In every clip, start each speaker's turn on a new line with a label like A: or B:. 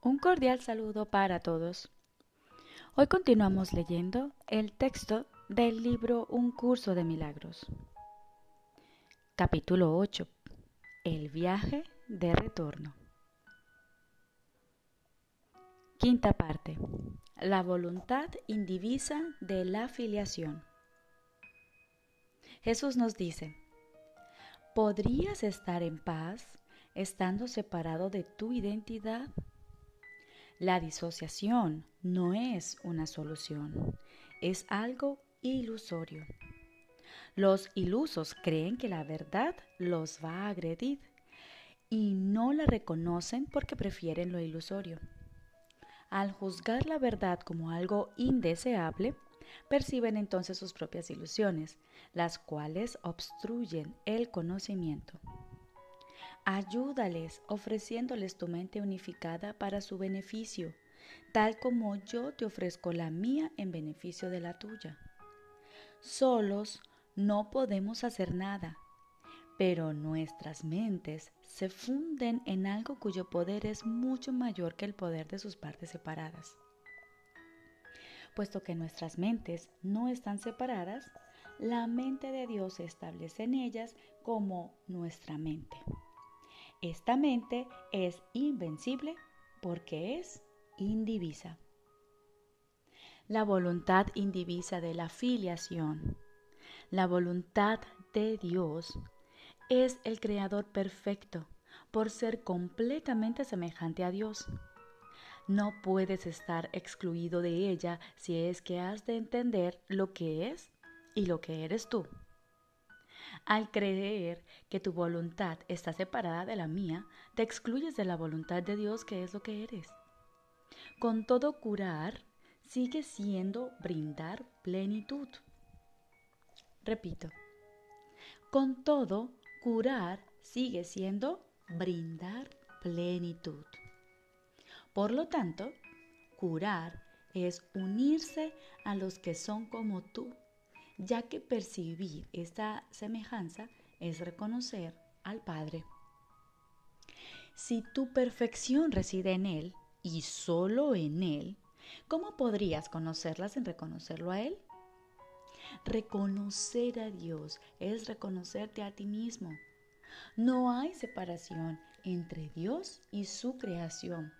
A: Un cordial saludo para todos. Hoy continuamos leyendo el texto del libro Un curso de milagros. Capítulo 8. El viaje de retorno. Quinta parte. La voluntad indivisa de la filiación. Jesús nos dice, ¿podrías estar en paz estando separado de tu identidad? La disociación no es una solución, es algo ilusorio. Los ilusos creen que la verdad los va a agredir y no la reconocen porque prefieren lo ilusorio. Al juzgar la verdad como algo indeseable, perciben entonces sus propias ilusiones, las cuales obstruyen el conocimiento. Ayúdales ofreciéndoles tu mente unificada para su beneficio, tal como yo te ofrezco la mía en beneficio de la tuya. Solos no podemos hacer nada, pero nuestras mentes se funden en algo cuyo poder es mucho mayor que el poder de sus partes separadas. Puesto que nuestras mentes no están separadas, la mente de Dios se establece en ellas como nuestra mente. Esta mente es invencible porque es indivisa. La voluntad indivisa de la filiación, la voluntad de Dios, es el Creador perfecto por ser completamente semejante a Dios. No puedes estar excluido de ella si es que has de entender lo que es y lo que eres tú. Al creer que tu voluntad está separada de la mía, te excluyes de la voluntad de Dios que es lo que eres. Con todo curar, sigue siendo brindar plenitud. Repito, con todo curar sigue siendo brindar plenitud. Por lo tanto, curar es unirse a los que son como tú ya que percibir esta semejanza es reconocer al Padre. Si tu perfección reside en Él y solo en Él, ¿cómo podrías conocerla sin reconocerlo a Él? Reconocer a Dios es reconocerte a ti mismo. No hay separación entre Dios y su creación.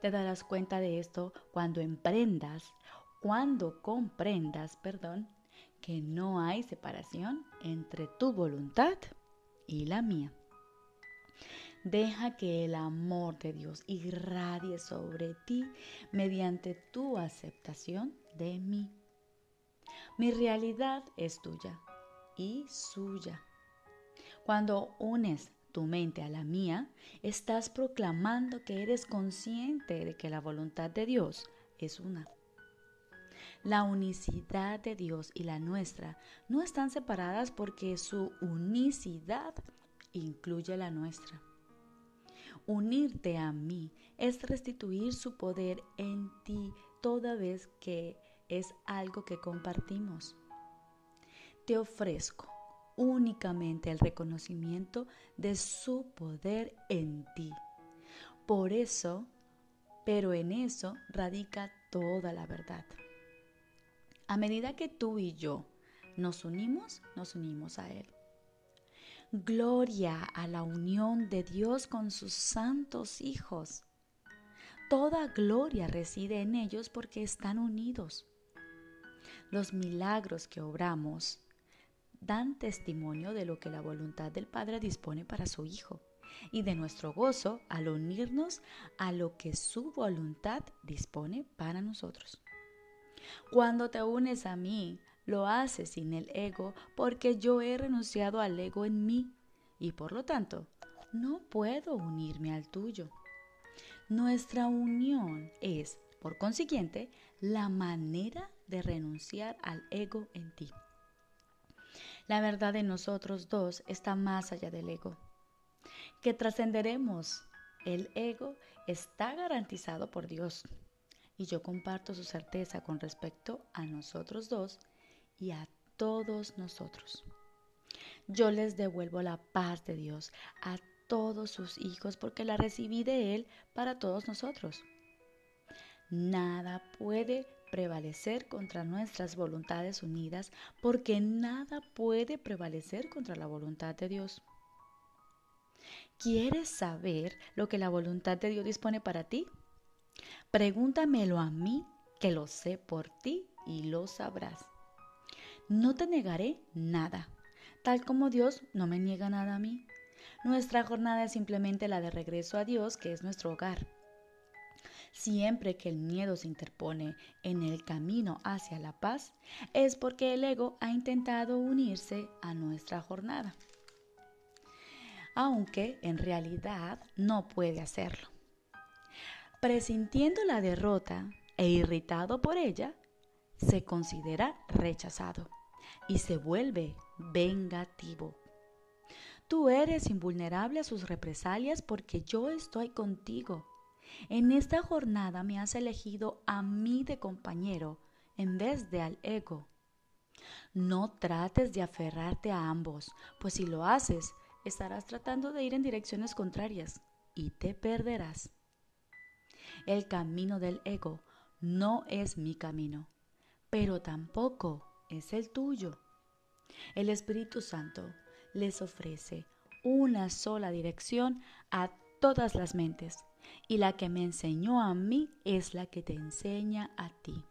A: Te darás cuenta de esto cuando emprendas, cuando comprendas, perdón, que no hay separación entre tu voluntad y la mía. Deja que el amor de Dios irradie sobre ti mediante tu aceptación de mí. Mi realidad es tuya y suya. Cuando unes tu mente a la mía, estás proclamando que eres consciente de que la voluntad de Dios es una. La unicidad de Dios y la nuestra no están separadas porque su unicidad incluye la nuestra. Unirte a mí es restituir su poder en ti toda vez que es algo que compartimos. Te ofrezco únicamente el reconocimiento de su poder en ti. Por eso, pero en eso radica toda la verdad. A medida que tú y yo nos unimos, nos unimos a Él. Gloria a la unión de Dios con sus santos hijos. Toda gloria reside en ellos porque están unidos. Los milagros que obramos dan testimonio de lo que la voluntad del Padre dispone para su Hijo y de nuestro gozo al unirnos a lo que su voluntad dispone para nosotros. Cuando te unes a mí, lo haces sin el ego porque yo he renunciado al ego en mí y por lo tanto no puedo unirme al tuyo. Nuestra unión es, por consiguiente, la manera de renunciar al ego en ti. La verdad de nosotros dos está más allá del ego. Que trascenderemos el ego está garantizado por Dios y yo comparto su certeza con respecto a nosotros dos y a todos nosotros. Yo les devuelvo la paz de Dios a todos sus hijos porque la recibí de Él para todos nosotros. Nada puede prevalecer contra nuestras voluntades unidas porque nada puede prevalecer contra la voluntad de Dios. ¿Quieres saber lo que la voluntad de Dios dispone para ti? Pregúntamelo a mí, que lo sé por ti y lo sabrás. No te negaré nada, tal como Dios no me niega nada a mí. Nuestra jornada es simplemente la de regreso a Dios, que es nuestro hogar. Siempre que el miedo se interpone en el camino hacia la paz, es porque el ego ha intentado unirse a nuestra jornada, aunque en realidad no puede hacerlo. Presintiendo la derrota e irritado por ella, se considera rechazado y se vuelve vengativo. Tú eres invulnerable a sus represalias porque yo estoy contigo. En esta jornada me has elegido a mí de compañero en vez de al ego. No trates de aferrarte a ambos, pues si lo haces, estarás tratando de ir en direcciones contrarias y te perderás. El camino del ego no es mi camino, pero tampoco es el tuyo. El Espíritu Santo les ofrece una sola dirección a todas las mentes y la que me enseñó a mí es la que te enseña a ti.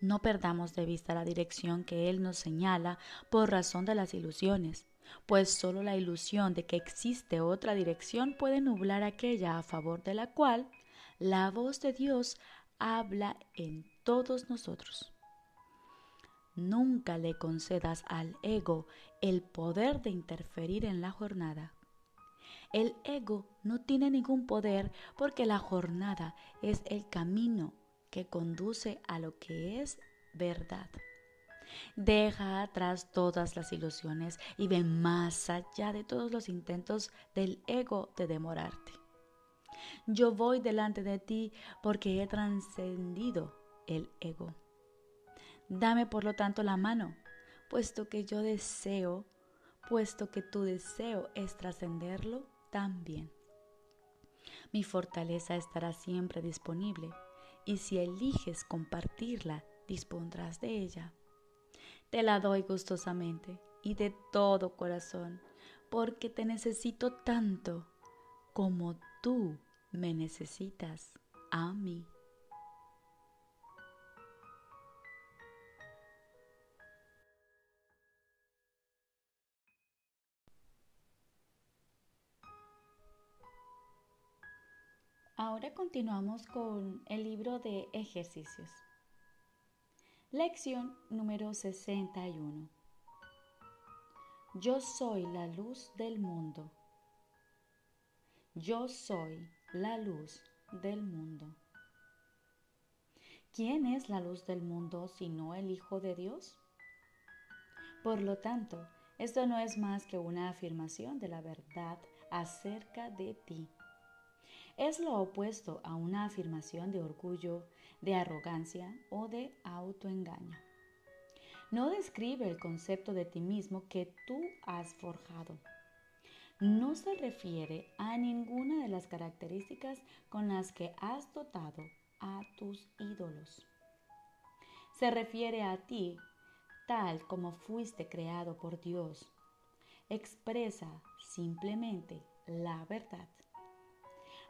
A: No perdamos de vista la dirección que Él nos señala por razón de las ilusiones, pues solo la ilusión de que existe otra dirección puede nublar aquella a favor de la cual la voz de Dios habla en todos nosotros. Nunca le concedas al ego el poder de interferir en la jornada. El ego no tiene ningún poder porque la jornada es el camino que conduce a lo que es verdad. Deja atrás todas las ilusiones y ve más allá de todos los intentos del ego de demorarte. Yo voy delante de ti porque he trascendido el ego. Dame por lo tanto la mano, puesto que yo deseo, puesto que tu deseo es trascenderlo también. Mi fortaleza estará siempre disponible y si eliges compartirla, dispondrás de ella. Te la doy gustosamente y de todo corazón, porque te necesito tanto como tú me necesitas a mí. Ahora continuamos con el libro de ejercicios. Lección número 61. Yo soy la luz del mundo. Yo soy la luz del mundo. ¿Quién es la luz del mundo sino el Hijo de Dios? Por lo tanto, esto no es más que una afirmación de la verdad acerca de ti. Es lo opuesto a una afirmación de orgullo, de arrogancia o de autoengaño. No describe el concepto de ti mismo que tú has forjado no se refiere a ninguna de las características con las que has dotado a tus ídolos. Se refiere a ti tal como fuiste creado por Dios. Expresa simplemente la verdad.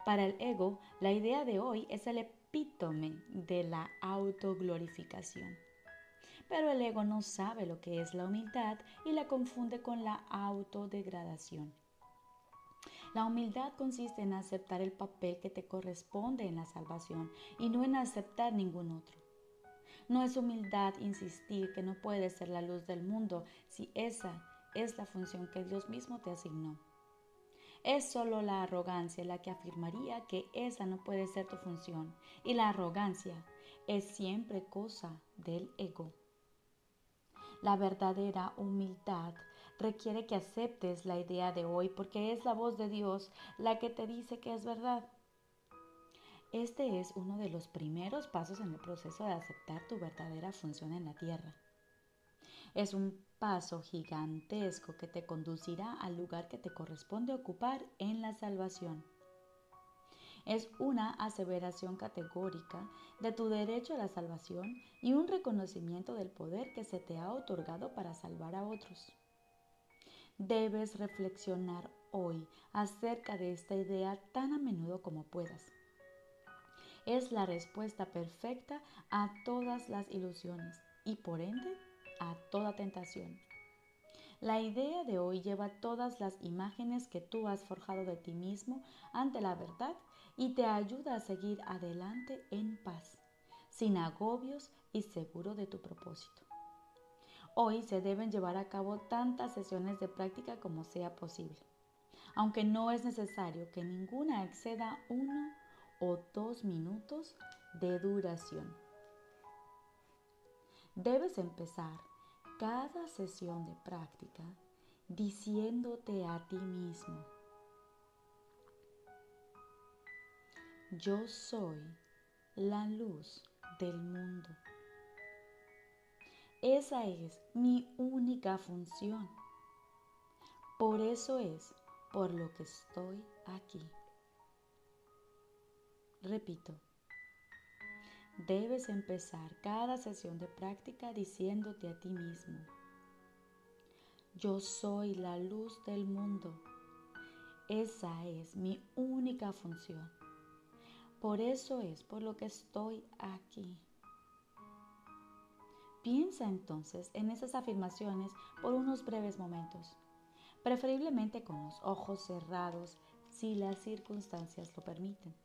A: Para el ego, la idea de hoy es el epítome de la autoglorificación. Pero el ego no sabe lo que es la humildad y la confunde con la autodegradación. La humildad consiste en aceptar el papel que te corresponde en la salvación y no en aceptar ningún otro. No es humildad insistir que no puedes ser la luz del mundo si esa es la función que Dios mismo te asignó. Es solo la arrogancia la que afirmaría que esa no puede ser tu función y la arrogancia es siempre cosa del ego. La verdadera humildad requiere que aceptes la idea de hoy porque es la voz de Dios la que te dice que es verdad. Este es uno de los primeros pasos en el proceso de aceptar tu verdadera función en la tierra. Es un paso gigantesco que te conducirá al lugar que te corresponde ocupar en la salvación. Es una aseveración categórica de tu derecho a la salvación y un reconocimiento del poder que se te ha otorgado para salvar a otros. Debes reflexionar hoy acerca de esta idea tan a menudo como puedas. Es la respuesta perfecta a todas las ilusiones y por ende a toda tentación. La idea de hoy lleva todas las imágenes que tú has forjado de ti mismo ante la verdad y te ayuda a seguir adelante en paz, sin agobios y seguro de tu propósito. Hoy se deben llevar a cabo tantas sesiones de práctica como sea posible, aunque no es necesario que ninguna exceda uno o dos minutos de duración. Debes empezar cada sesión de práctica diciéndote a ti mismo, yo soy la luz del mundo. Esa es mi única función. Por eso es por lo que estoy aquí. Repito, debes empezar cada sesión de práctica diciéndote a ti mismo, yo soy la luz del mundo. Esa es mi única función. Por eso es por lo que estoy aquí. Piensa entonces en esas afirmaciones por unos breves momentos, preferiblemente con los ojos cerrados si las circunstancias lo permiten.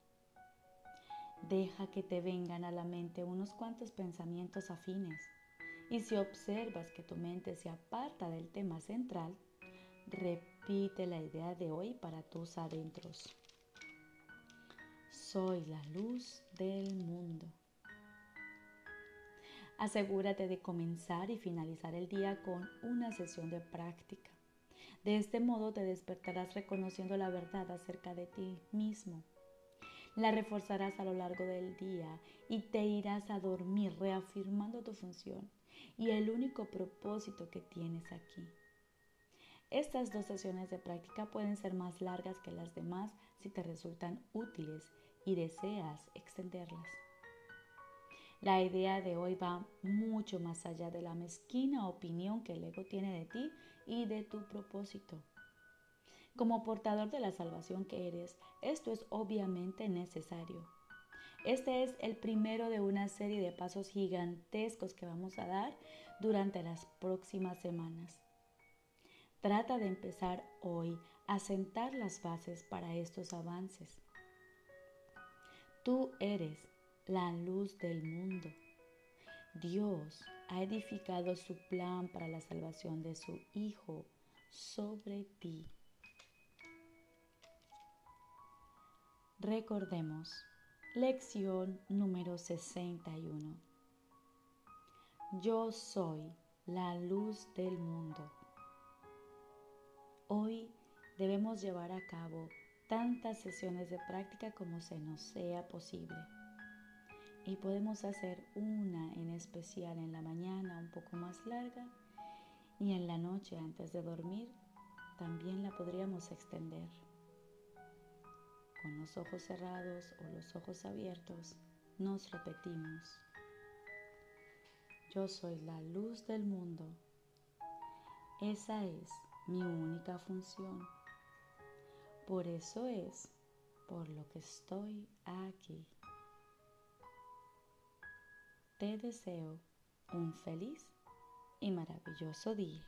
A: Deja que te vengan a la mente unos cuantos pensamientos afines y si observas que tu mente se aparta del tema central, repite la idea de hoy para tus adentros. Soy la luz del mundo. Asegúrate de comenzar y finalizar el día con una sesión de práctica. De este modo te despertarás reconociendo la verdad acerca de ti mismo. La reforzarás a lo largo del día y te irás a dormir reafirmando tu función y el único propósito que tienes aquí. Estas dos sesiones de práctica pueden ser más largas que las demás si te resultan útiles y deseas extenderlas. La idea de hoy va mucho más allá de la mezquina opinión que el ego tiene de ti y de tu propósito. Como portador de la salvación que eres, esto es obviamente necesario. Este es el primero de una serie de pasos gigantescos que vamos a dar durante las próximas semanas. Trata de empezar hoy a sentar las bases para estos avances. Tú eres la luz del mundo. Dios ha edificado su plan para la salvación de su Hijo sobre ti. Recordemos, lección número 61. Yo soy la luz del mundo. Hoy debemos llevar a cabo tantas sesiones de práctica como se nos sea posible y podemos hacer una en especial en la mañana un poco más larga y en la noche antes de dormir también la podríamos extender. Con los ojos cerrados o los ojos abiertos nos repetimos. Yo soy la luz del mundo. Esa es mi única función. Por eso es por lo que estoy aquí. Te deseo un feliz y maravilloso día.